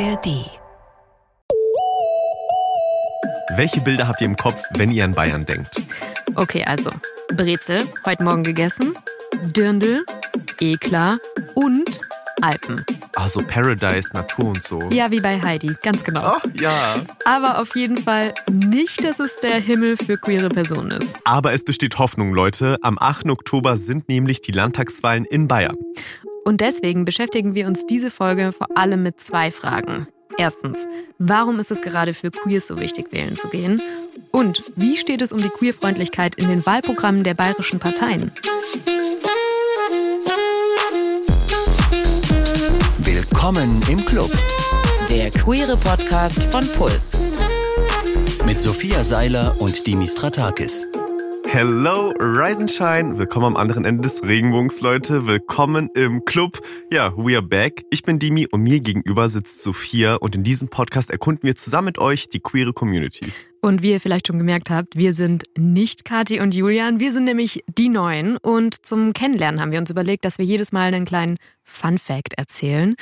ARD. Welche Bilder habt ihr im Kopf, wenn ihr an Bayern denkt? Okay, also Brezel, heute Morgen gegessen, Dirndl, Eklar und Alpen. Also Paradise, Natur und so. Ja, wie bei Heidi, ganz genau. Ach, ja. Aber auf jeden Fall nicht, dass es der Himmel für queere Personen ist. Aber es besteht Hoffnung, Leute. Am 8. Oktober sind nämlich die Landtagswahlen in Bayern. Und deswegen beschäftigen wir uns diese Folge vor allem mit zwei Fragen. Erstens, warum ist es gerade für Queers so wichtig, wählen zu gehen? Und wie steht es um die Queerfreundlichkeit in den Wahlprogrammen der bayerischen Parteien? Willkommen im Club. Der queere Podcast von Puls. Mit Sophia Seiler und Dimis Stratakis. Hello, Rise and Shine. Willkommen am anderen Ende des Regenbogens, Leute. Willkommen im Club. Ja, we are back. Ich bin Dimi und mir gegenüber sitzt Sophia und in diesem Podcast erkunden wir zusammen mit euch die queere Community. Und wie ihr vielleicht schon gemerkt habt, wir sind nicht Kathi und Julian, wir sind nämlich die Neuen. Und zum Kennenlernen haben wir uns überlegt, dass wir jedes Mal einen kleinen Fun Fact erzählen.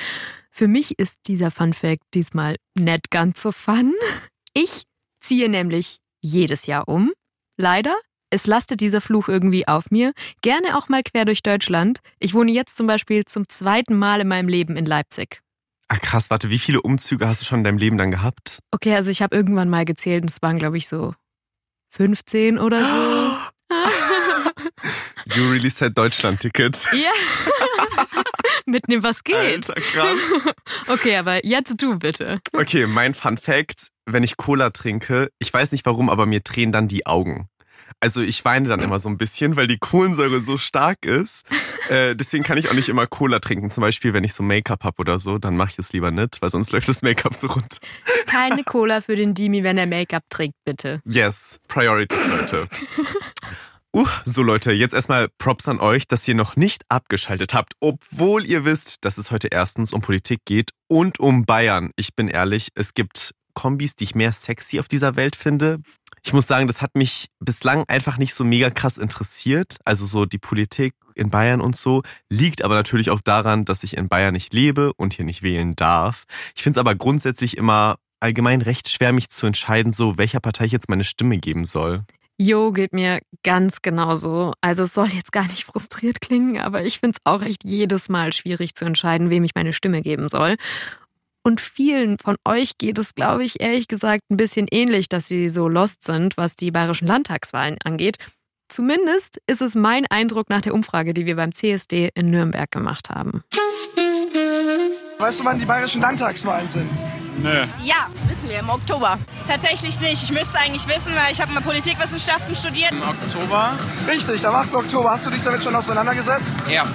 Für mich ist dieser Fun Fact diesmal nicht ganz so fun. Ich ziehe nämlich jedes Jahr um. Leider. Es lastet dieser Fluch irgendwie auf mir. Gerne auch mal quer durch Deutschland. Ich wohne jetzt zum Beispiel zum zweiten Mal in meinem Leben in Leipzig. Ah, krass, warte, wie viele Umzüge hast du schon in deinem Leben dann gehabt? Okay, also ich habe irgendwann mal gezählt und es waren, glaube ich, so 15 oder so. You really said Deutschland-Ticket. ja. Mitnehmen, was geht. Alter, krass. Okay, aber jetzt du bitte. Okay, mein Fun Fact, wenn ich Cola trinke, ich weiß nicht warum, aber mir drehen dann die Augen. Also ich weine dann immer so ein bisschen, weil die Kohlensäure so stark ist. Äh, deswegen kann ich auch nicht immer Cola trinken. Zum Beispiel, wenn ich so Make-up hab oder so, dann mache ich es lieber nicht, weil sonst läuft das Make-up so runter. Keine Cola für den Dimi, wenn er Make-up trägt, bitte. Yes, Priorities, Leute. Uh, so Leute, jetzt erstmal Props an euch, dass ihr noch nicht abgeschaltet habt, obwohl ihr wisst, dass es heute erstens um Politik geht und um Bayern. Ich bin ehrlich, es gibt Kombis, die ich mehr sexy auf dieser Welt finde. Ich muss sagen, das hat mich bislang einfach nicht so mega krass interessiert. Also so die Politik in Bayern und so. Liegt aber natürlich auch daran, dass ich in Bayern nicht lebe und hier nicht wählen darf. Ich finde es aber grundsätzlich immer allgemein recht schwer, mich zu entscheiden, so welcher Partei ich jetzt meine Stimme geben soll. Jo, geht mir ganz genauso. Also es soll jetzt gar nicht frustriert klingen, aber ich finde es auch echt jedes Mal schwierig zu entscheiden, wem ich meine Stimme geben soll. Und vielen von euch geht es, glaube ich, ehrlich gesagt ein bisschen ähnlich, dass sie so lost sind, was die bayerischen Landtagswahlen angeht. Zumindest ist es mein Eindruck nach der Umfrage, die wir beim CSD in Nürnberg gemacht haben. Weißt du, wann die bayerischen Landtagswahlen sind? Nö. Ja, wissen wir, im Oktober. Tatsächlich nicht. Ich müsste eigentlich wissen, weil ich habe mal Politikwissenschaften studiert. Im Oktober? Richtig, am 8. Oktober. Hast du dich damit schon auseinandergesetzt? Ja.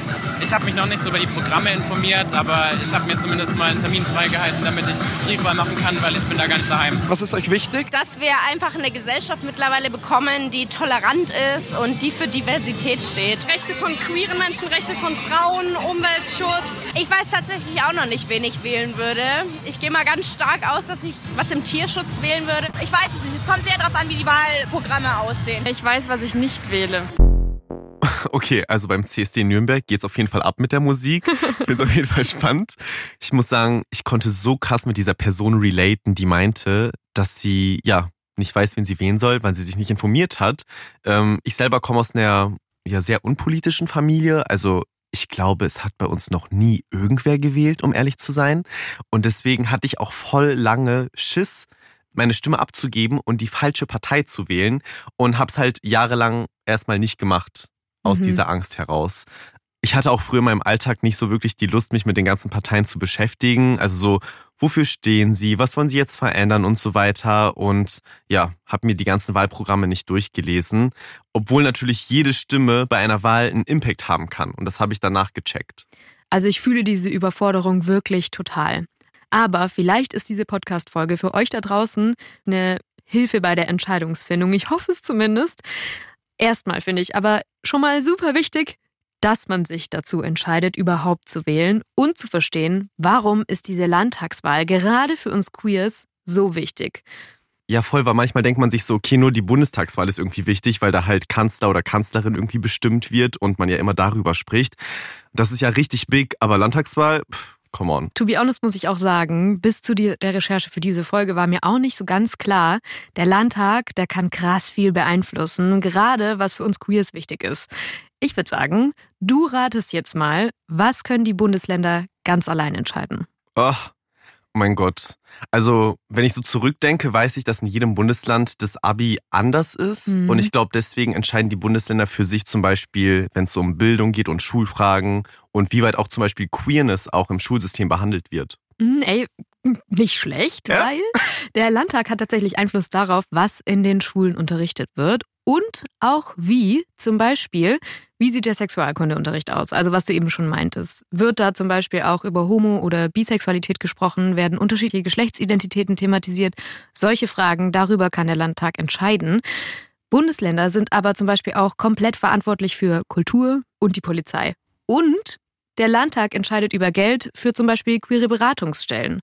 Ich habe mich noch nicht so über die Programme informiert, aber ich habe mir zumindest mal einen Termin freigehalten, damit ich Briefwahl machen kann, weil ich bin da gar nicht daheim. Was ist euch wichtig? Dass wir einfach eine Gesellschaft mittlerweile bekommen, die tolerant ist und die für Diversität steht. Rechte von queeren Menschen, Rechte von Frauen, Umweltschutz. Ich weiß tatsächlich auch noch nicht, wen ich wählen würde. Ich gehe mal ganz stark aus, dass ich was im Tierschutz wählen würde. Ich weiß es nicht. Es kommt sehr darauf an, wie die Wahlprogramme aussehen. Ich weiß, was ich nicht wähle. Okay, also beim CSD Nürnberg geht's auf jeden Fall ab mit der Musik. Ich finde es auf jeden Fall spannend. Ich muss sagen, ich konnte so krass mit dieser Person relaten, die meinte, dass sie ja nicht weiß, wen sie wählen soll, weil sie sich nicht informiert hat. Ähm, ich selber komme aus einer ja sehr unpolitischen Familie, also ich glaube, es hat bei uns noch nie irgendwer gewählt, um ehrlich zu sein. Und deswegen hatte ich auch voll lange Schiss, meine Stimme abzugeben und die falsche Partei zu wählen und hab's halt jahrelang erstmal nicht gemacht aus Mhm. dieser Angst heraus. Ich hatte auch früher in meinem Alltag nicht so wirklich die Lust, mich mit den ganzen Parteien zu beschäftigen. Also so, wofür stehen sie, was wollen sie jetzt verändern und so weiter. Und ja, habe mir die ganzen Wahlprogramme nicht durchgelesen. Obwohl natürlich jede Stimme bei einer Wahl einen Impact haben kann. Und das habe ich danach gecheckt. Also ich fühle diese Überforderung wirklich total. Aber vielleicht ist diese Podcast-Folge für euch da draußen eine Hilfe bei der Entscheidungsfindung. Ich hoffe es zumindest. Erstmal finde ich aber schon mal super wichtig, dass man sich dazu entscheidet, überhaupt zu wählen und zu verstehen, warum ist diese Landtagswahl gerade für uns Queers so wichtig. Ja, voll, weil manchmal denkt man sich so, okay, nur die Bundestagswahl ist irgendwie wichtig, weil da halt Kanzler oder Kanzlerin irgendwie bestimmt wird und man ja immer darüber spricht. Das ist ja richtig big, aber Landtagswahl, pff, come on. To be honest muss ich auch sagen, bis zu der Recherche für diese Folge war mir auch nicht so ganz klar, der Landtag, der kann krass viel beeinflussen, gerade was für uns Queers wichtig ist. Ich würde sagen, du ratest jetzt mal, was können die Bundesländer ganz allein entscheiden? Ach, mein Gott. Also, wenn ich so zurückdenke, weiß ich, dass in jedem Bundesland das Abi anders ist. Mhm. Und ich glaube, deswegen entscheiden die Bundesländer für sich zum Beispiel, wenn es so um Bildung geht und Schulfragen und wie weit auch zum Beispiel Queerness auch im Schulsystem behandelt wird. Mhm, ey, nicht schlecht, ja? weil der Landtag hat tatsächlich Einfluss darauf, was in den Schulen unterrichtet wird und auch wie, zum Beispiel, wie sieht der Sexualkundeunterricht aus? Also was du eben schon meintest. Wird da zum Beispiel auch über Homo- oder Bisexualität gesprochen? Werden unterschiedliche Geschlechtsidentitäten thematisiert? Solche Fragen, darüber kann der Landtag entscheiden. Bundesländer sind aber zum Beispiel auch komplett verantwortlich für Kultur und die Polizei. Und der Landtag entscheidet über Geld für zum Beispiel queere Beratungsstellen.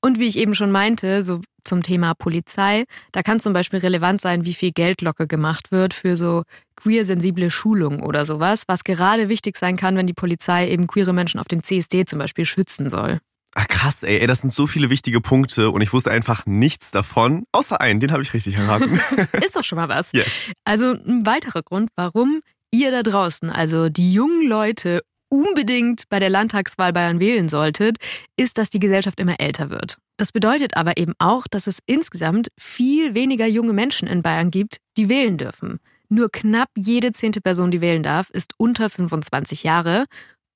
Und wie ich eben schon meinte, so zum Thema Polizei, da kann zum Beispiel relevant sein, wie viel Geld locker gemacht wird für so queer-sensible Schulungen oder sowas, was gerade wichtig sein kann, wenn die Polizei eben queere Menschen auf dem CSD zum Beispiel schützen soll. Ach krass, ey, ey, das sind so viele wichtige Punkte und ich wusste einfach nichts davon, außer einen, den habe ich richtig erraten. Ist doch schon mal was. Yes. Also ein weiterer Grund, warum ihr da draußen, also die jungen Leute unbedingt bei der Landtagswahl Bayern wählen solltet, ist, dass die Gesellschaft immer älter wird. Das bedeutet aber eben auch, dass es insgesamt viel weniger junge Menschen in Bayern gibt, die wählen dürfen. Nur knapp jede zehnte Person, die wählen darf, ist unter 25 Jahre.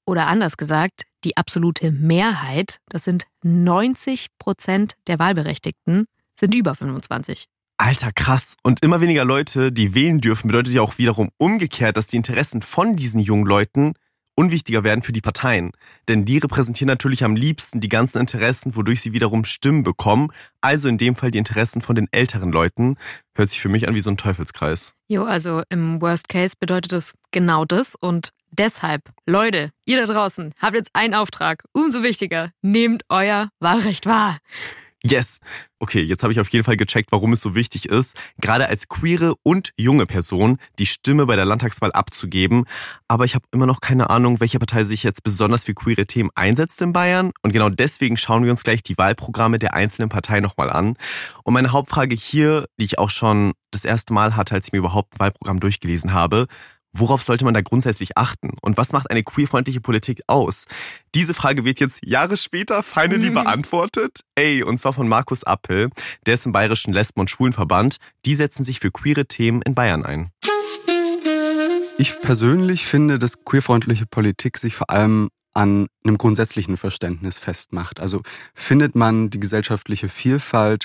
Oder anders gesagt, die absolute Mehrheit, das sind 90 Prozent der Wahlberechtigten, sind über 25. Alter, krass. Und immer weniger Leute, die wählen dürfen, bedeutet ja auch wiederum umgekehrt, dass die Interessen von diesen jungen Leuten unwichtiger werden für die Parteien. Denn die repräsentieren natürlich am liebsten die ganzen Interessen, wodurch sie wiederum Stimmen bekommen. Also in dem Fall die Interessen von den älteren Leuten. Hört sich für mich an wie so ein Teufelskreis. Jo, also im Worst Case bedeutet es genau das. Und deshalb, Leute, ihr da draußen, habt jetzt einen Auftrag. Umso wichtiger, nehmt euer Wahlrecht wahr. Yes. Okay, jetzt habe ich auf jeden Fall gecheckt, warum es so wichtig ist, gerade als queere und junge Person die Stimme bei der Landtagswahl abzugeben. Aber ich habe immer noch keine Ahnung, welche Partei sich jetzt besonders für queere Themen einsetzt in Bayern. Und genau deswegen schauen wir uns gleich die Wahlprogramme der einzelnen Parteien nochmal an. Und meine Hauptfrage hier, die ich auch schon das erste Mal hatte, als ich mir überhaupt ein Wahlprogramm durchgelesen habe, Worauf sollte man da grundsätzlich achten? Und was macht eine queerfreundliche Politik aus? Diese Frage wird jetzt Jahre später finally mhm. beantwortet. Ey, und zwar von Markus Appel. Der ist im Bayerischen Lesben- und Schwulenverband. Die setzen sich für queere Themen in Bayern ein. Ich persönlich finde, dass queerfreundliche Politik sich vor allem an einem grundsätzlichen Verständnis festmacht. Also findet man die gesellschaftliche Vielfalt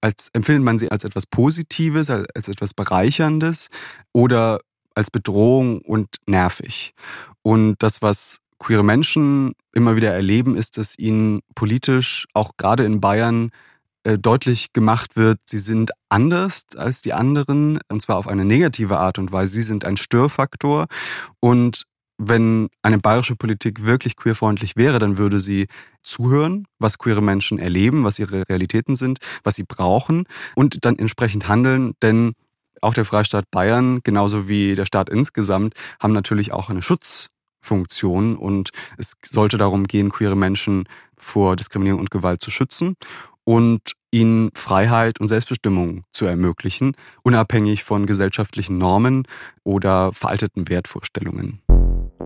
als, empfindet man sie als etwas Positives, als, als etwas Bereicherndes oder als Bedrohung und nervig. Und das, was queere Menschen immer wieder erleben, ist, dass ihnen politisch, auch gerade in Bayern, äh, deutlich gemacht wird, sie sind anders als die anderen, und zwar auf eine negative Art und Weise. Sie sind ein Störfaktor. Und wenn eine bayerische Politik wirklich queerfreundlich wäre, dann würde sie zuhören, was queere Menschen erleben, was ihre Realitäten sind, was sie brauchen und dann entsprechend handeln, denn auch der Freistaat Bayern, genauso wie der Staat insgesamt, haben natürlich auch eine Schutzfunktion und es sollte darum gehen, queere Menschen vor Diskriminierung und Gewalt zu schützen und ihnen Freiheit und Selbstbestimmung zu ermöglichen, unabhängig von gesellschaftlichen Normen oder veralteten Wertvorstellungen.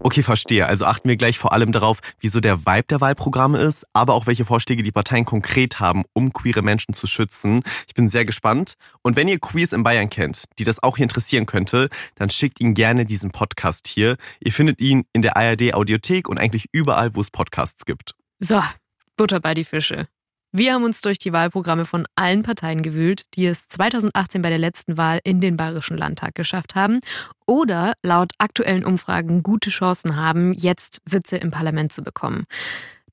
Okay, verstehe. Also achten wir gleich vor allem darauf, wieso der Vibe der Wahlprogramme ist, aber auch welche Vorschläge die Parteien konkret haben, um queere Menschen zu schützen. Ich bin sehr gespannt. Und wenn ihr Queers in Bayern kennt, die das auch hier interessieren könnte, dann schickt ihnen gerne diesen Podcast hier. Ihr findet ihn in der ARD Audiothek und eigentlich überall, wo es Podcasts gibt. So, Butter bei die Fische. Wir haben uns durch die Wahlprogramme von allen Parteien gewühlt, die es 2018 bei der letzten Wahl in den Bayerischen Landtag geschafft haben oder laut aktuellen Umfragen gute Chancen haben, jetzt Sitze im Parlament zu bekommen.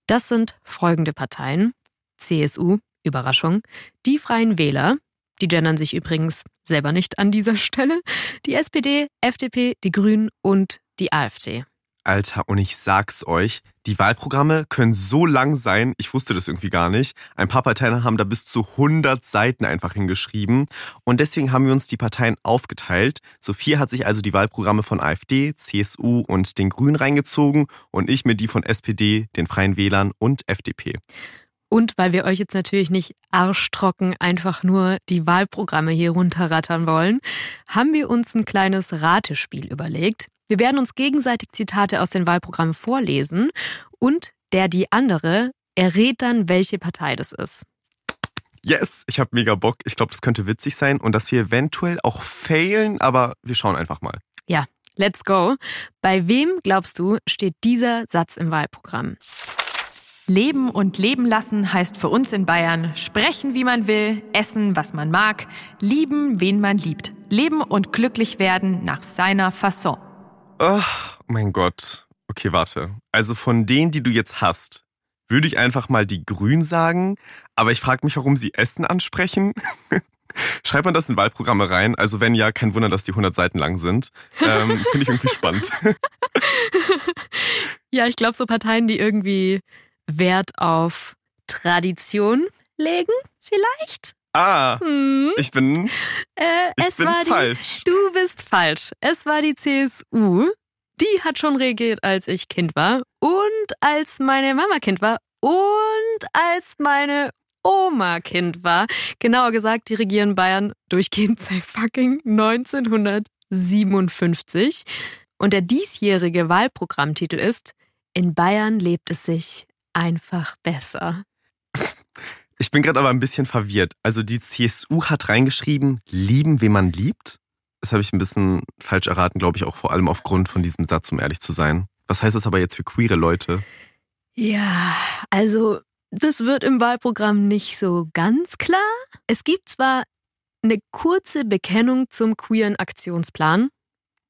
Das sind folgende Parteien. CSU, Überraschung, die Freien Wähler, die gendern sich übrigens selber nicht an dieser Stelle, die SPD, FDP, die Grünen und die AfD. Alter, und ich sag's euch, die Wahlprogramme können so lang sein, ich wusste das irgendwie gar nicht. Ein paar Parteien haben da bis zu 100 Seiten einfach hingeschrieben. Und deswegen haben wir uns die Parteien aufgeteilt. Sophie hat sich also die Wahlprogramme von AfD, CSU und den Grünen reingezogen und ich mir die von SPD, den Freien Wählern und FDP. Und weil wir euch jetzt natürlich nicht arschtrocken einfach nur die Wahlprogramme hier runterrattern wollen, haben wir uns ein kleines Ratespiel überlegt. Wir werden uns gegenseitig Zitate aus den Wahlprogrammen vorlesen und der die andere errät dann, welche Partei das ist. Yes, ich habe mega Bock. Ich glaube, das könnte witzig sein und dass wir eventuell auch failen, aber wir schauen einfach mal. Ja, let's go. Bei wem, glaubst du, steht dieser Satz im Wahlprogramm? Leben und leben lassen heißt für uns in Bayern sprechen, wie man will, essen, was man mag, lieben, wen man liebt. Leben und glücklich werden nach seiner Fasson. Oh mein Gott. Okay, warte. Also von denen, die du jetzt hast, würde ich einfach mal die Grün sagen, aber ich frage mich, warum sie Essen ansprechen. Schreibt man das in Wahlprogramme rein? Also wenn ja, kein Wunder, dass die 100 Seiten lang sind. Ähm, Finde ich irgendwie spannend. ja, ich glaube so Parteien, die irgendwie Wert auf Tradition legen, vielleicht? Ah, hm. ich bin, äh, ich bin falsch. Die, du bist falsch. Es war die CSU. Die hat schon regiert, als ich Kind war und als meine Mama Kind war und als meine Oma Kind war. Genauer gesagt, die regieren Bayern durchgehend seit fucking 1957. Und der diesjährige Wahlprogrammtitel ist In Bayern lebt es sich einfach besser. Ich bin gerade aber ein bisschen verwirrt. Also die CSU hat reingeschrieben, lieben, wen man liebt. Das habe ich ein bisschen falsch erraten, glaube ich, auch vor allem aufgrund von diesem Satz, um ehrlich zu sein. Was heißt das aber jetzt für queere Leute? Ja, also das wird im Wahlprogramm nicht so ganz klar. Es gibt zwar eine kurze Bekennung zum queeren Aktionsplan,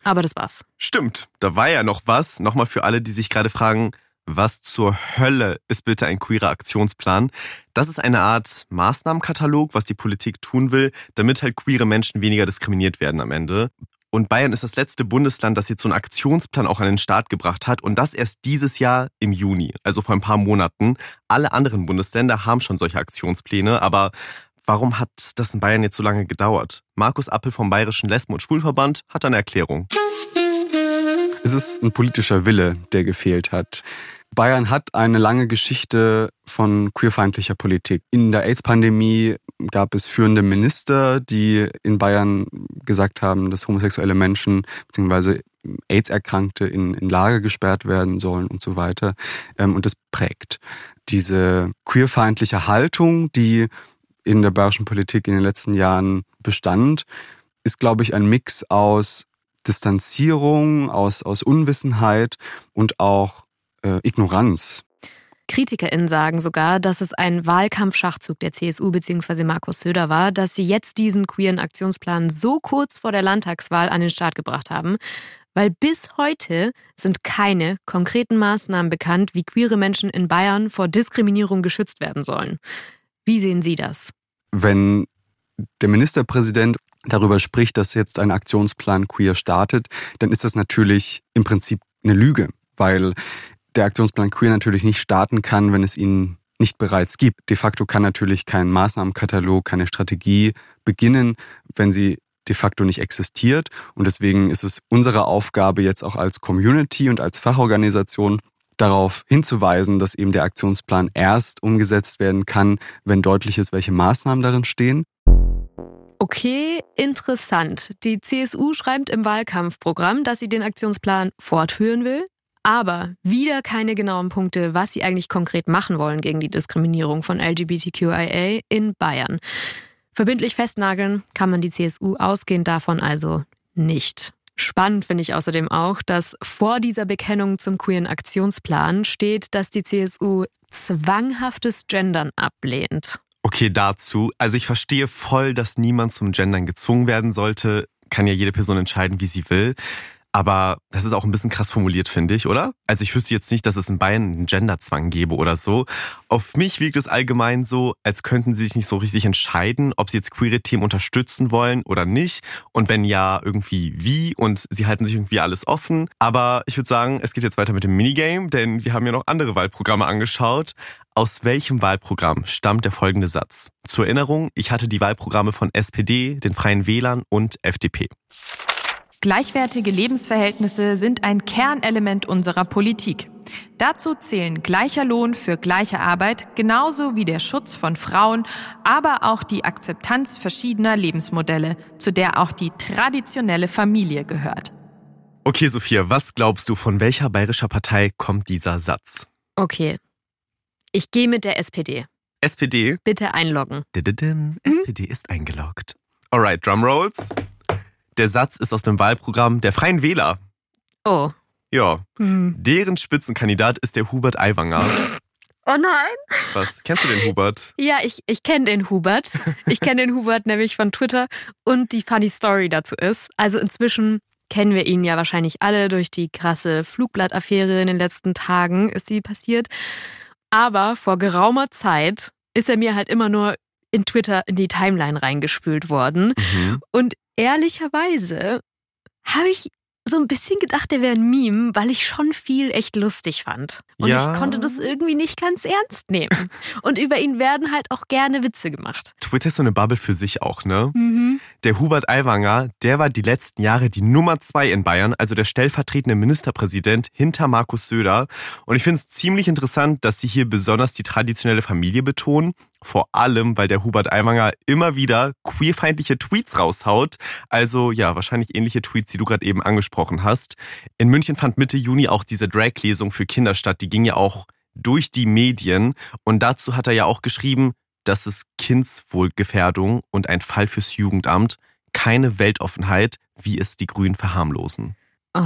aber das war's. Stimmt, da war ja noch was. Nochmal für alle, die sich gerade fragen, was zur Hölle ist bitte ein queerer Aktionsplan? Das ist eine Art Maßnahmenkatalog, was die Politik tun will, damit halt queere Menschen weniger diskriminiert werden am Ende. Und Bayern ist das letzte Bundesland, das jetzt so einen Aktionsplan auch an den Start gebracht hat. Und das erst dieses Jahr im Juni, also vor ein paar Monaten. Alle anderen Bundesländer haben schon solche Aktionspläne, aber warum hat das in Bayern jetzt so lange gedauert? Markus Appel vom Bayerischen Lesben- und Schwulverband hat eine Erklärung. Es ist ein politischer Wille, der gefehlt hat. Bayern hat eine lange Geschichte von queerfeindlicher Politik. In der AIDS-Pandemie gab es führende Minister, die in Bayern gesagt haben, dass homosexuelle Menschen bzw. AIDS-Erkrankte in, in Lager gesperrt werden sollen und so weiter. Ähm, und das prägt diese queerfeindliche Haltung, die in der bayerischen Politik in den letzten Jahren bestand, ist, glaube ich, ein Mix aus Distanzierung, aus, aus Unwissenheit und auch äh, Ignoranz. KritikerInnen sagen sogar, dass es ein Wahlkampfschachzug der CSU bzw. Markus Söder war, dass sie jetzt diesen queeren Aktionsplan so kurz vor der Landtagswahl an den Start gebracht haben, weil bis heute sind keine konkreten Maßnahmen bekannt, wie queere Menschen in Bayern vor Diskriminierung geschützt werden sollen. Wie sehen Sie das? Wenn der Ministerpräsident darüber spricht, dass jetzt ein Aktionsplan queer startet, dann ist das natürlich im Prinzip eine Lüge, weil der Aktionsplan Queer natürlich nicht starten kann, wenn es ihn nicht bereits gibt. De facto kann natürlich kein Maßnahmenkatalog, keine Strategie beginnen, wenn sie de facto nicht existiert. Und deswegen ist es unsere Aufgabe jetzt auch als Community und als Fachorganisation darauf hinzuweisen, dass eben der Aktionsplan erst umgesetzt werden kann, wenn deutlich ist, welche Maßnahmen darin stehen. Okay, interessant. Die CSU schreibt im Wahlkampfprogramm, dass sie den Aktionsplan fortführen will. Aber wieder keine genauen Punkte, was sie eigentlich konkret machen wollen gegen die Diskriminierung von LGBTQIA in Bayern. Verbindlich festnageln kann man die CSU ausgehend davon also nicht. Spannend finde ich außerdem auch, dass vor dieser Bekennung zum queeren Aktionsplan steht, dass die CSU zwanghaftes Gendern ablehnt. Okay, dazu. Also ich verstehe voll, dass niemand zum Gendern gezwungen werden sollte. Kann ja jede Person entscheiden, wie sie will. Aber das ist auch ein bisschen krass formuliert, finde ich, oder? Also ich wüsste jetzt nicht, dass es in Bayern einen Genderzwang gäbe oder so. Auf mich wirkt es allgemein so, als könnten sie sich nicht so richtig entscheiden, ob sie jetzt queere Themen unterstützen wollen oder nicht. Und wenn ja, irgendwie wie. Und sie halten sich irgendwie alles offen. Aber ich würde sagen, es geht jetzt weiter mit dem Minigame, denn wir haben ja noch andere Wahlprogramme angeschaut. Aus welchem Wahlprogramm stammt der folgende Satz? Zur Erinnerung, ich hatte die Wahlprogramme von SPD, den Freien Wählern und FDP. Gleichwertige Lebensverhältnisse sind ein Kernelement unserer Politik. Dazu zählen gleicher Lohn für gleiche Arbeit, genauso wie der Schutz von Frauen, aber auch die Akzeptanz verschiedener Lebensmodelle, zu der auch die traditionelle Familie gehört. Okay, Sophia, was glaubst du, von welcher bayerischer Partei kommt dieser Satz? Okay. Ich gehe mit der SPD. SPD? Bitte einloggen. Dididim, SPD ist eingeloggt. Alright, Drumrolls. Der Satz ist aus dem Wahlprogramm der Freien Wähler. Oh. Ja. Hm. Deren Spitzenkandidat ist der Hubert Aiwanger. Oh nein. Was? Kennst du den Hubert? Ja, ich, ich kenne den Hubert. Ich kenne den Hubert nämlich von Twitter. Und die funny Story dazu ist, also inzwischen kennen wir ihn ja wahrscheinlich alle durch die krasse Flugblattaffäre in den letzten Tagen ist sie passiert. Aber vor geraumer Zeit ist er mir halt immer nur in Twitter in die Timeline reingespült worden. Mhm. Und ehrlicherweise habe ich so ein bisschen gedacht, der wäre ein Meme, weil ich schon viel echt lustig fand. Und ja. ich konnte das irgendwie nicht ganz ernst nehmen. Und über ihn werden halt auch gerne Witze gemacht. Twitter ist so eine Bubble für sich auch, ne? Mhm. Der Hubert Aiwanger, der war die letzten Jahre die Nummer zwei in Bayern, also der stellvertretende Ministerpräsident hinter Markus Söder. Und ich finde es ziemlich interessant, dass sie hier besonders die traditionelle Familie betonen vor allem, weil der Hubert Aiwanger immer wieder queerfeindliche Tweets raushaut. Also ja, wahrscheinlich ähnliche Tweets, die du gerade eben angesprochen hast. In München fand Mitte Juni auch diese Drag-Lesung für Kinder statt. Die ging ja auch durch die Medien. Und dazu hat er ja auch geschrieben, dass es Kindswohlgefährdung und ein Fall fürs Jugendamt, keine Weltoffenheit, wie es die Grünen verharmlosen. Oh,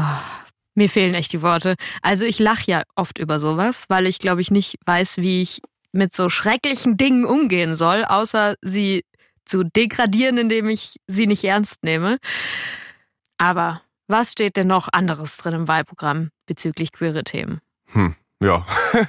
mir fehlen echt die Worte. Also ich lache ja oft über sowas, weil ich glaube ich nicht weiß, wie ich mit so schrecklichen Dingen umgehen soll, außer sie zu degradieren, indem ich sie nicht ernst nehme. Aber was steht denn noch anderes drin im Wahlprogramm bezüglich queere Themen? Hm, ja.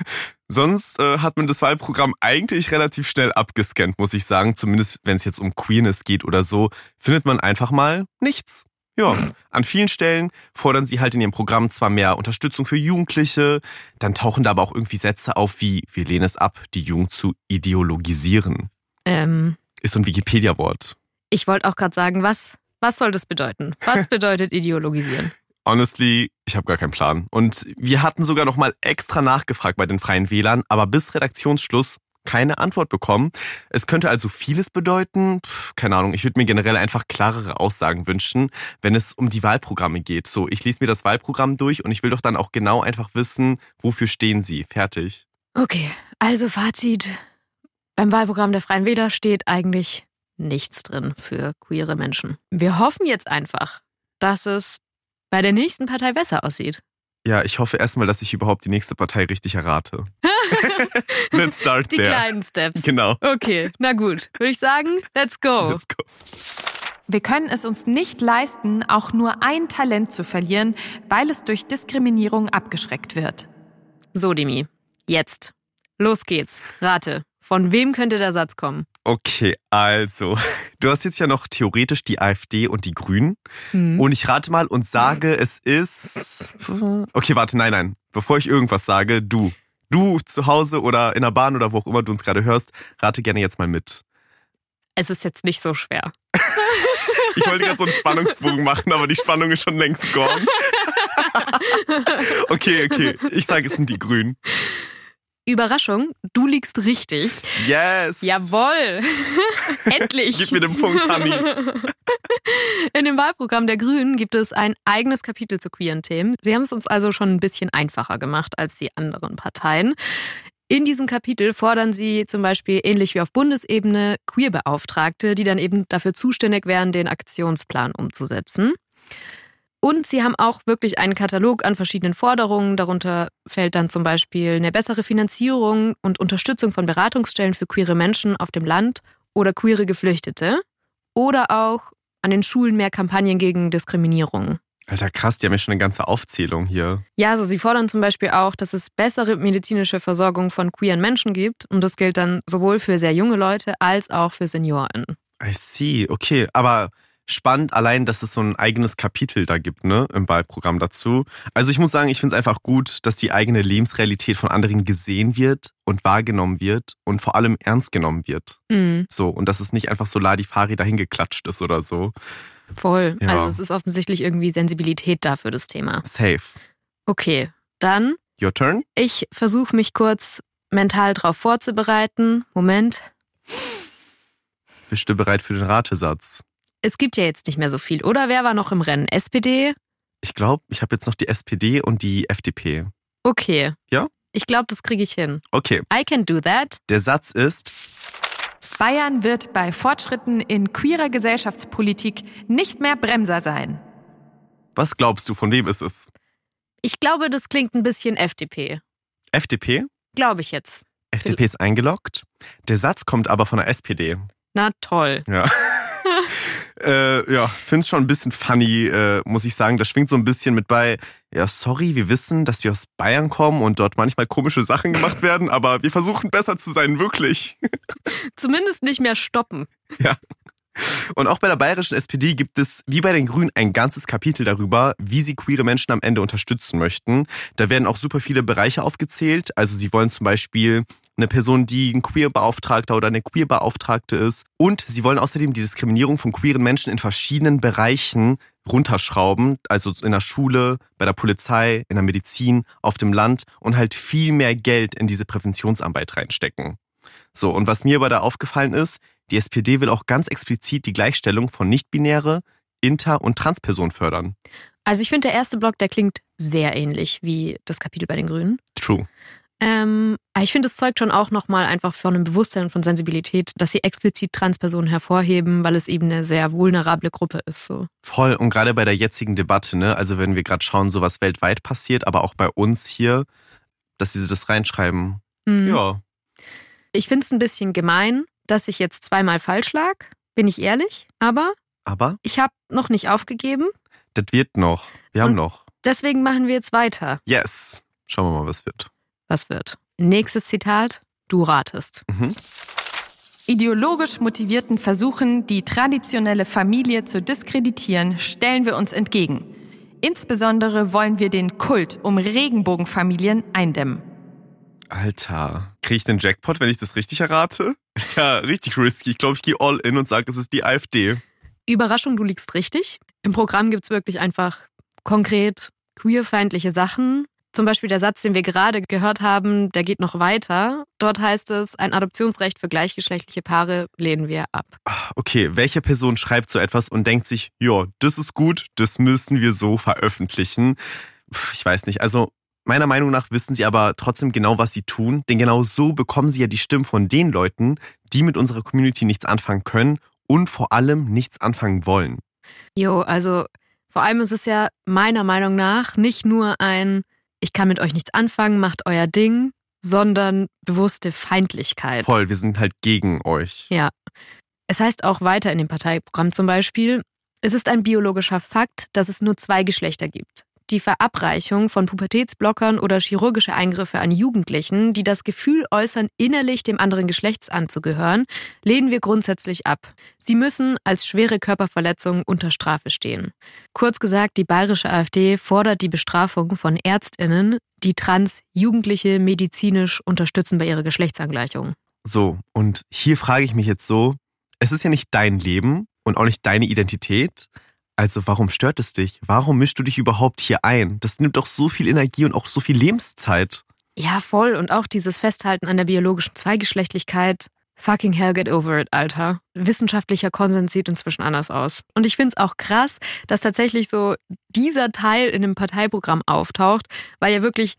Sonst äh, hat man das Wahlprogramm eigentlich relativ schnell abgescannt, muss ich sagen. Zumindest wenn es jetzt um Queerness geht oder so, findet man einfach mal nichts. Ja, an vielen Stellen fordern sie halt in ihrem Programm zwar mehr Unterstützung für Jugendliche, dann tauchen da aber auch irgendwie Sätze auf wie wir lehnen es ab, die Jugend zu ideologisieren. Ähm, Ist so ein Wikipedia-Wort. Ich wollte auch gerade sagen, was, was soll das bedeuten? Was bedeutet ideologisieren? Honestly, ich habe gar keinen Plan. Und wir hatten sogar noch mal extra nachgefragt bei den Freien Wählern, aber bis Redaktionsschluss keine Antwort bekommen. Es könnte also vieles bedeuten. Puh, keine Ahnung, ich würde mir generell einfach klarere Aussagen wünschen, wenn es um die Wahlprogramme geht. So, ich lese mir das Wahlprogramm durch und ich will doch dann auch genau einfach wissen, wofür stehen sie. Fertig. Okay, also Fazit. Beim Wahlprogramm der Freien Wähler steht eigentlich nichts drin für queere Menschen. Wir hoffen jetzt einfach, dass es bei der nächsten Partei besser aussieht. Ja, ich hoffe erstmal, dass ich überhaupt die nächste Partei richtig errate. let's start Die there. kleinen Steps. Genau. Okay, na gut. Würde ich sagen, let's go. Let's go. Wir können es uns nicht leisten, auch nur ein Talent zu verlieren, weil es durch Diskriminierung abgeschreckt wird. So, Demi, jetzt. Los geht's. Rate, von wem könnte der Satz kommen? Okay, also, du hast jetzt ja noch theoretisch die AfD und die Grünen. Mhm. Und ich rate mal und sage, es ist. Okay, warte, nein, nein. Bevor ich irgendwas sage, du. Du zu Hause oder in der Bahn oder wo auch immer du uns gerade hörst, rate gerne jetzt mal mit. Es ist jetzt nicht so schwer. ich wollte gerade so einen Spannungsbogen machen, aber die Spannung ist schon längst gone. okay, okay. Ich sage, es sind die Grünen. Überraschung, du liegst richtig. Yes! Jawoll! Endlich! Gib mir den Punkt, Hanni. In dem Wahlprogramm der Grünen gibt es ein eigenes Kapitel zu queeren Themen. Sie haben es uns also schon ein bisschen einfacher gemacht als die anderen Parteien. In diesem Kapitel fordern sie zum Beispiel ähnlich wie auf Bundesebene Queerbeauftragte, die dann eben dafür zuständig wären, den Aktionsplan umzusetzen. Und sie haben auch wirklich einen Katalog an verschiedenen Forderungen. Darunter fällt dann zum Beispiel eine bessere Finanzierung und Unterstützung von Beratungsstellen für queere Menschen auf dem Land oder queere Geflüchtete. Oder auch an den Schulen mehr Kampagnen gegen Diskriminierung. Alter, krass, die haben ja schon eine ganze Aufzählung hier. Ja, also sie fordern zum Beispiel auch, dass es bessere medizinische Versorgung von queeren Menschen gibt. Und das gilt dann sowohl für sehr junge Leute als auch für Senioren. I see, okay. Aber spannend allein, dass es so ein eigenes Kapitel da gibt, ne, im Wahlprogramm dazu. Also ich muss sagen, ich finde es einfach gut, dass die eigene Lebensrealität von anderen gesehen wird und wahrgenommen wird und vor allem ernst genommen wird. Mhm. So, und dass es nicht einfach so Ladifari dahingeklatscht ist oder so. Voll. Ja. Also es ist offensichtlich irgendwie Sensibilität da für das Thema. Safe. Okay, dann Your turn? ich versuche mich kurz mental drauf vorzubereiten. Moment. Bist du bereit für den Ratesatz? Es gibt ja jetzt nicht mehr so viel, oder? Wer war noch im Rennen? SPD? Ich glaube, ich habe jetzt noch die SPD und die FDP. Okay. Ja? Ich glaube, das kriege ich hin. Okay, I can do that. der Satz ist, Bayern wird bei Fortschritten in queerer Gesellschaftspolitik nicht mehr Bremser sein. was glaubst du, von wem ist es? Ich glaube, das klingt ein bisschen FDP. FDP? Glaube ich jetzt. FDP ist eingeloggt. Der Satz kommt aber von der SPD. Na toll. Ja. äh, ja, finde es schon ein bisschen funny, äh, muss ich sagen. Das schwingt so ein bisschen mit bei, ja, sorry, wir wissen, dass wir aus Bayern kommen und dort manchmal komische Sachen gemacht werden, aber wir versuchen besser zu sein, wirklich. Zumindest nicht mehr stoppen. ja. Und auch bei der bayerischen SPD gibt es, wie bei den Grünen, ein ganzes Kapitel darüber, wie sie queere Menschen am Ende unterstützen möchten. Da werden auch super viele Bereiche aufgezählt. Also sie wollen zum Beispiel eine Person, die ein Queer-Beauftragter oder eine Queer-Beauftragte ist. Und sie wollen außerdem die Diskriminierung von queeren Menschen in verschiedenen Bereichen runterschrauben. Also in der Schule, bei der Polizei, in der Medizin, auf dem Land und halt viel mehr Geld in diese Präventionsarbeit reinstecken. So, und was mir aber da aufgefallen ist, die SPD will auch ganz explizit die Gleichstellung von Nicht-Binäre, Inter- und Transpersonen fördern. Also ich finde, der erste Block, der klingt sehr ähnlich wie das Kapitel bei den Grünen. True. Ähm, ich finde, es zeugt schon auch nochmal einfach von einem Bewusstsein und von Sensibilität, dass sie explizit Transpersonen hervorheben, weil es eben eine sehr vulnerable Gruppe ist. So. Voll. Und gerade bei der jetzigen Debatte, ne, also wenn wir gerade schauen, so was weltweit passiert, aber auch bei uns hier, dass sie das reinschreiben. Mhm. Ja. Ich finde es ein bisschen gemein, dass ich jetzt zweimal falsch lag, bin ich ehrlich, aber Aber ich habe noch nicht aufgegeben. das wird noch. Wir haben Und- noch. Deswegen machen wir jetzt weiter. Yes. Schauen wir mal, was wird. Was wird? Nächstes Zitat. Du ratest. Mhm. Ideologisch motivierten Versuchen, die traditionelle Familie zu diskreditieren, stellen wir uns entgegen. Insbesondere wollen wir den Kult um Regenbogenfamilien eindämmen. Alter. Kriege ich den Jackpot, wenn ich das richtig errate? Ist ja richtig risky. Ich glaube, ich gehe all in und sage, es ist die AfD. Überraschung, du liegst richtig. Im Programm gibt es wirklich einfach konkret queerfeindliche Sachen. Zum Beispiel der Satz, den wir gerade gehört haben, der geht noch weiter. Dort heißt es, ein Adoptionsrecht für gleichgeschlechtliche Paare lehnen wir ab. Okay, welche Person schreibt so etwas und denkt sich, ja, das ist gut, das müssen wir so veröffentlichen? Ich weiß nicht. Also meiner Meinung nach wissen sie aber trotzdem genau, was sie tun, denn genau so bekommen sie ja die Stimmen von den Leuten, die mit unserer Community nichts anfangen können und vor allem nichts anfangen wollen. Jo, also vor allem ist es ja meiner Meinung nach nicht nur ein, ich kann mit euch nichts anfangen, macht euer Ding, sondern bewusste Feindlichkeit. Voll, wir sind halt gegen euch. Ja. Es heißt auch weiter in dem Parteiprogramm zum Beispiel, es ist ein biologischer Fakt, dass es nur zwei Geschlechter gibt. Die Verabreichung von Pubertätsblockern oder chirurgische Eingriffe an Jugendlichen, die das Gefühl äußern, innerlich dem anderen Geschlechts anzugehören, lehnen wir grundsätzlich ab. Sie müssen als schwere Körperverletzung unter Strafe stehen. Kurz gesagt, die bayerische AfD fordert die Bestrafung von Ärztinnen, die Trans-Jugendliche medizinisch unterstützen bei ihrer Geschlechtsangleichung. So, und hier frage ich mich jetzt so, es ist ja nicht dein Leben und auch nicht deine Identität. Also warum stört es dich? Warum mischst du dich überhaupt hier ein? Das nimmt doch so viel Energie und auch so viel Lebenszeit. Ja, voll. Und auch dieses Festhalten an der biologischen Zweigeschlechtlichkeit. Fucking hell, get over it, Alter. Wissenschaftlicher Konsens sieht inzwischen anders aus. Und ich finde es auch krass, dass tatsächlich so dieser Teil in dem Parteiprogramm auftaucht, weil ja wirklich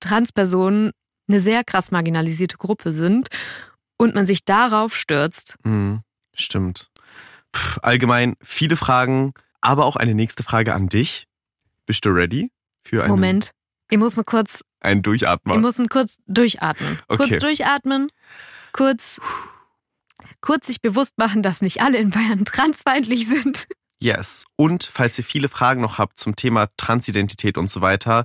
Transpersonen eine sehr krass marginalisierte Gruppe sind und man sich darauf stürzt. Hm, stimmt. Pff, allgemein viele Fragen, aber auch eine nächste Frage an dich. Bist du ready für einen, Moment. Ich muss nur kurz, einen ich Durchatmer? muss nur kurz durchatmen. Okay. Kurz durchatmen. Kurz, kurz sich bewusst machen, dass nicht alle in Bayern transfeindlich sind. Yes. Und falls ihr viele Fragen noch habt zum Thema Transidentität und so weiter,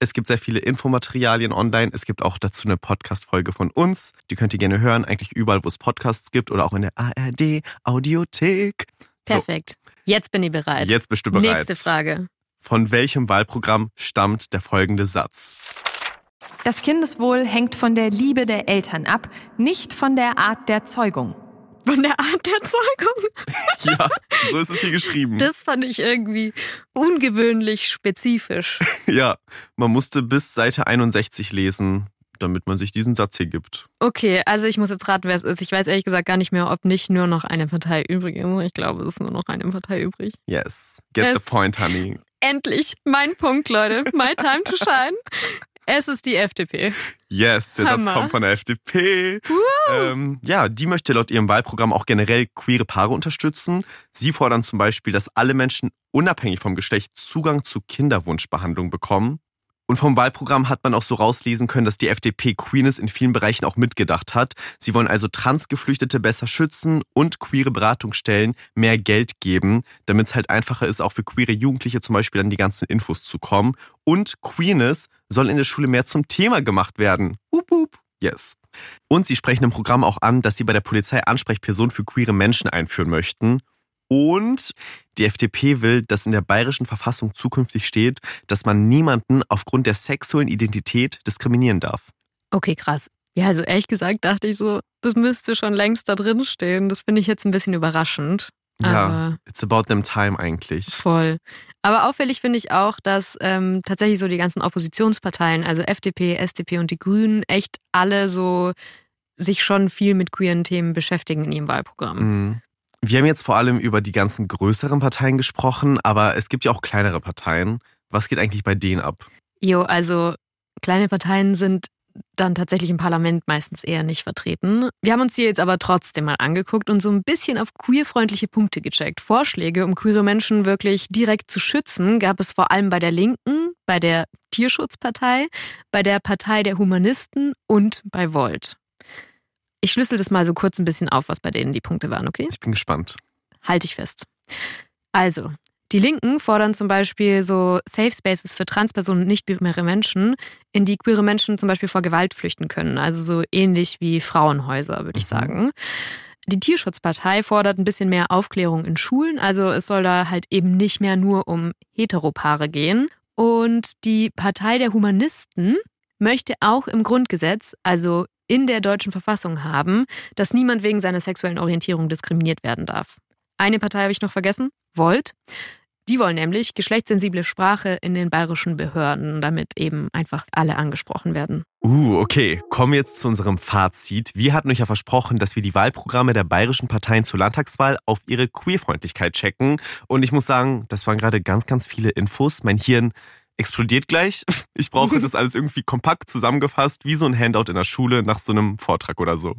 es gibt sehr viele Infomaterialien online. Es gibt auch dazu eine Podcast-Folge von uns. Die könnt ihr gerne hören, eigentlich überall, wo es Podcasts gibt oder auch in der ARD Audiothek. Perfekt. So. Jetzt bin ich bereit. Jetzt bist du bereit. Nächste Frage. Von welchem Wahlprogramm stammt der folgende Satz? Das Kindeswohl hängt von der Liebe der Eltern ab, nicht von der Art der Zeugung. Von der Art der Zeugung? ja, so ist es hier geschrieben. Das fand ich irgendwie ungewöhnlich spezifisch. ja, man musste bis Seite 61 lesen, damit man sich diesen Satz hier gibt. Okay, also ich muss jetzt raten, wer es ist. Ich weiß ehrlich gesagt gar nicht mehr, ob nicht nur noch eine Partei übrig ist. Ich glaube, es ist nur noch eine Partei übrig. Yes, get es the point, honey. Endlich, mein Punkt, Leute. My time to shine. Es ist die FDP. Yes, der Hammer. Satz kommt von der FDP. Ähm, ja, die möchte laut ihrem Wahlprogramm auch generell queere Paare unterstützen. Sie fordern zum Beispiel, dass alle Menschen unabhängig vom Geschlecht Zugang zu Kinderwunschbehandlung bekommen. Und vom Wahlprogramm hat man auch so rauslesen können, dass die FDP Queerness in vielen Bereichen auch mitgedacht hat. Sie wollen also Transgeflüchtete besser schützen und queere Beratungsstellen mehr Geld geben, damit es halt einfacher ist, auch für queere Jugendliche zum Beispiel an die ganzen Infos zu kommen. Und Queerness soll in der Schule mehr zum Thema gemacht werden. Hup, hup. Yes. Und sie sprechen im Programm auch an, dass sie bei der Polizei Ansprechpersonen für queere Menschen einführen möchten. Und die FDP will, dass in der bayerischen Verfassung zukünftig steht, dass man niemanden aufgrund der sexuellen Identität diskriminieren darf. Okay, krass. Ja, also ehrlich gesagt dachte ich so, das müsste schon längst da drin stehen. Das finde ich jetzt ein bisschen überraschend. Ja, it's about them time eigentlich. Voll. Aber auffällig finde ich auch, dass ähm, tatsächlich so die ganzen Oppositionsparteien, also FDP, SDP und die Grünen, echt alle so sich schon viel mit queeren Themen beschäftigen in ihrem Wahlprogramm. Mhm. Wir haben jetzt vor allem über die ganzen größeren Parteien gesprochen, aber es gibt ja auch kleinere Parteien. Was geht eigentlich bei denen ab? Jo, also kleine Parteien sind dann tatsächlich im Parlament meistens eher nicht vertreten. Wir haben uns die jetzt aber trotzdem mal angeguckt und so ein bisschen auf queerfreundliche Punkte gecheckt. Vorschläge, um queere Menschen wirklich direkt zu schützen, gab es vor allem bei der Linken, bei der Tierschutzpartei, bei der Partei der Humanisten und bei Volt. Ich schlüssel das mal so kurz ein bisschen auf, was bei denen die Punkte waren, okay? Ich bin gespannt. Halte ich fest. Also, die Linken fordern zum Beispiel so Safe Spaces für Transpersonen und nicht-binäre Menschen, in die queere Menschen zum Beispiel vor Gewalt flüchten können. Also so ähnlich wie Frauenhäuser, würde ich mhm. sagen. Die Tierschutzpartei fordert ein bisschen mehr Aufklärung in Schulen. Also es soll da halt eben nicht mehr nur um Heteropaare gehen. Und die Partei der Humanisten möchte auch im Grundgesetz, also in der deutschen Verfassung haben, dass niemand wegen seiner sexuellen Orientierung diskriminiert werden darf. Eine Partei habe ich noch vergessen, Volt. Die wollen nämlich geschlechtssensible Sprache in den bayerischen Behörden, damit eben einfach alle angesprochen werden. Uh, okay. Kommen wir jetzt zu unserem Fazit. Wir hatten euch ja versprochen, dass wir die Wahlprogramme der bayerischen Parteien zur Landtagswahl auf ihre Queerfreundlichkeit checken. Und ich muss sagen, das waren gerade ganz, ganz viele Infos. Mein Hirn explodiert gleich. Ich brauche das alles irgendwie kompakt zusammengefasst, wie so ein Handout in der Schule nach so einem Vortrag oder so.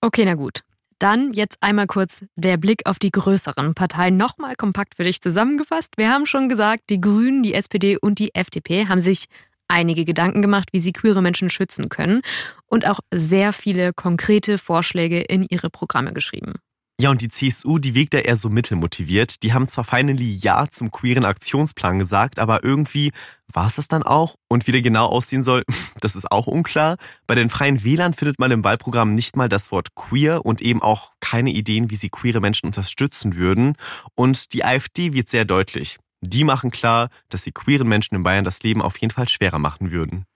Okay, na gut. Dann jetzt einmal kurz der Blick auf die größeren Parteien. Nochmal kompakt für dich zusammengefasst. Wir haben schon gesagt, die Grünen, die SPD und die FDP haben sich einige Gedanken gemacht, wie sie queere Menschen schützen können und auch sehr viele konkrete Vorschläge in ihre Programme geschrieben. Ja, und die CSU, die wirkt ja eher so mittelmotiviert. Die haben zwar finally Ja zum queeren Aktionsplan gesagt, aber irgendwie war es das dann auch? Und wie der genau aussehen soll, das ist auch unklar. Bei den Freien Wählern findet man im Wahlprogramm nicht mal das Wort queer und eben auch keine Ideen, wie sie queere Menschen unterstützen würden. Und die AfD wird sehr deutlich. Die machen klar, dass sie queeren Menschen in Bayern das Leben auf jeden Fall schwerer machen würden.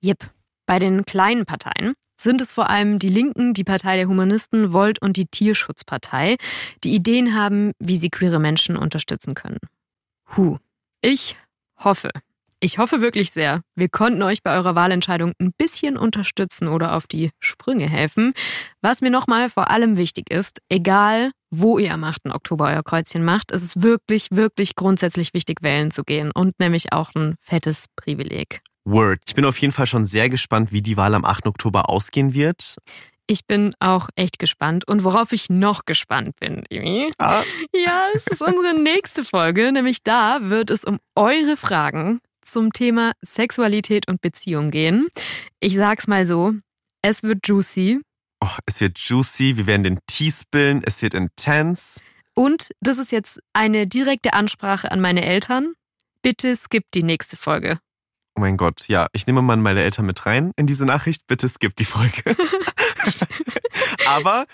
Jep. Bei den kleinen Parteien sind es vor allem die Linken, die Partei der Humanisten, Volt und die Tierschutzpartei, die Ideen haben, wie sie queere Menschen unterstützen können. Huh. Ich hoffe, ich hoffe wirklich sehr, wir konnten euch bei eurer Wahlentscheidung ein bisschen unterstützen oder auf die Sprünge helfen. Was mir nochmal vor allem wichtig ist, egal wo ihr am 8. Oktober euer Kreuzchen macht, ist es wirklich, wirklich grundsätzlich wichtig, wählen zu gehen und nämlich auch ein fettes Privileg. Word. Ich bin auf jeden Fall schon sehr gespannt, wie die Wahl am 8. Oktober ausgehen wird. Ich bin auch echt gespannt. Und worauf ich noch gespannt bin, Imi, ah. ja, es ist unsere nächste Folge. Nämlich da wird es um eure Fragen zum Thema Sexualität und Beziehung gehen. Ich sag's mal so, es wird juicy. Oh, es wird juicy, wir werden den Tee spillen, es wird intense. Und das ist jetzt eine direkte Ansprache an meine Eltern. Bitte skippt die nächste Folge. Oh mein Gott, ja, ich nehme mal meine Eltern mit rein in diese Nachricht. Bitte skippt die Folge. Aber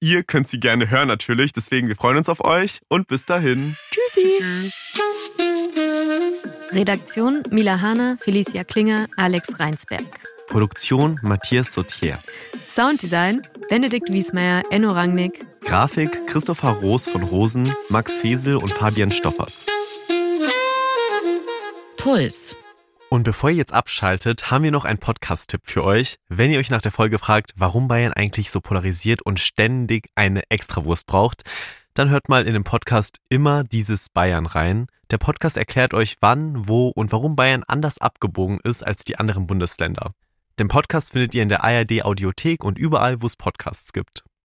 ihr könnt sie gerne hören natürlich. Deswegen, wir freuen uns auf euch und bis dahin. Tschüssi. Tschüss. Redaktion Mila Hahner, Felicia Klinger, Alex Reinsberg. Produktion Matthias Sautier. Sounddesign Benedikt Wiesmeier, Enno Rangnick. Grafik Christopher Roos von Rosen, Max Fesel und Fabian Stoffers. Puls. Und bevor ihr jetzt abschaltet, haben wir noch einen Podcast-Tipp für euch. Wenn ihr euch nach der Folge fragt, warum Bayern eigentlich so polarisiert und ständig eine Extrawurst braucht, dann hört mal in dem Podcast immer dieses Bayern rein. Der Podcast erklärt euch, wann, wo und warum Bayern anders abgebogen ist als die anderen Bundesländer. Den Podcast findet ihr in der ARD Audiothek und überall, wo es Podcasts gibt.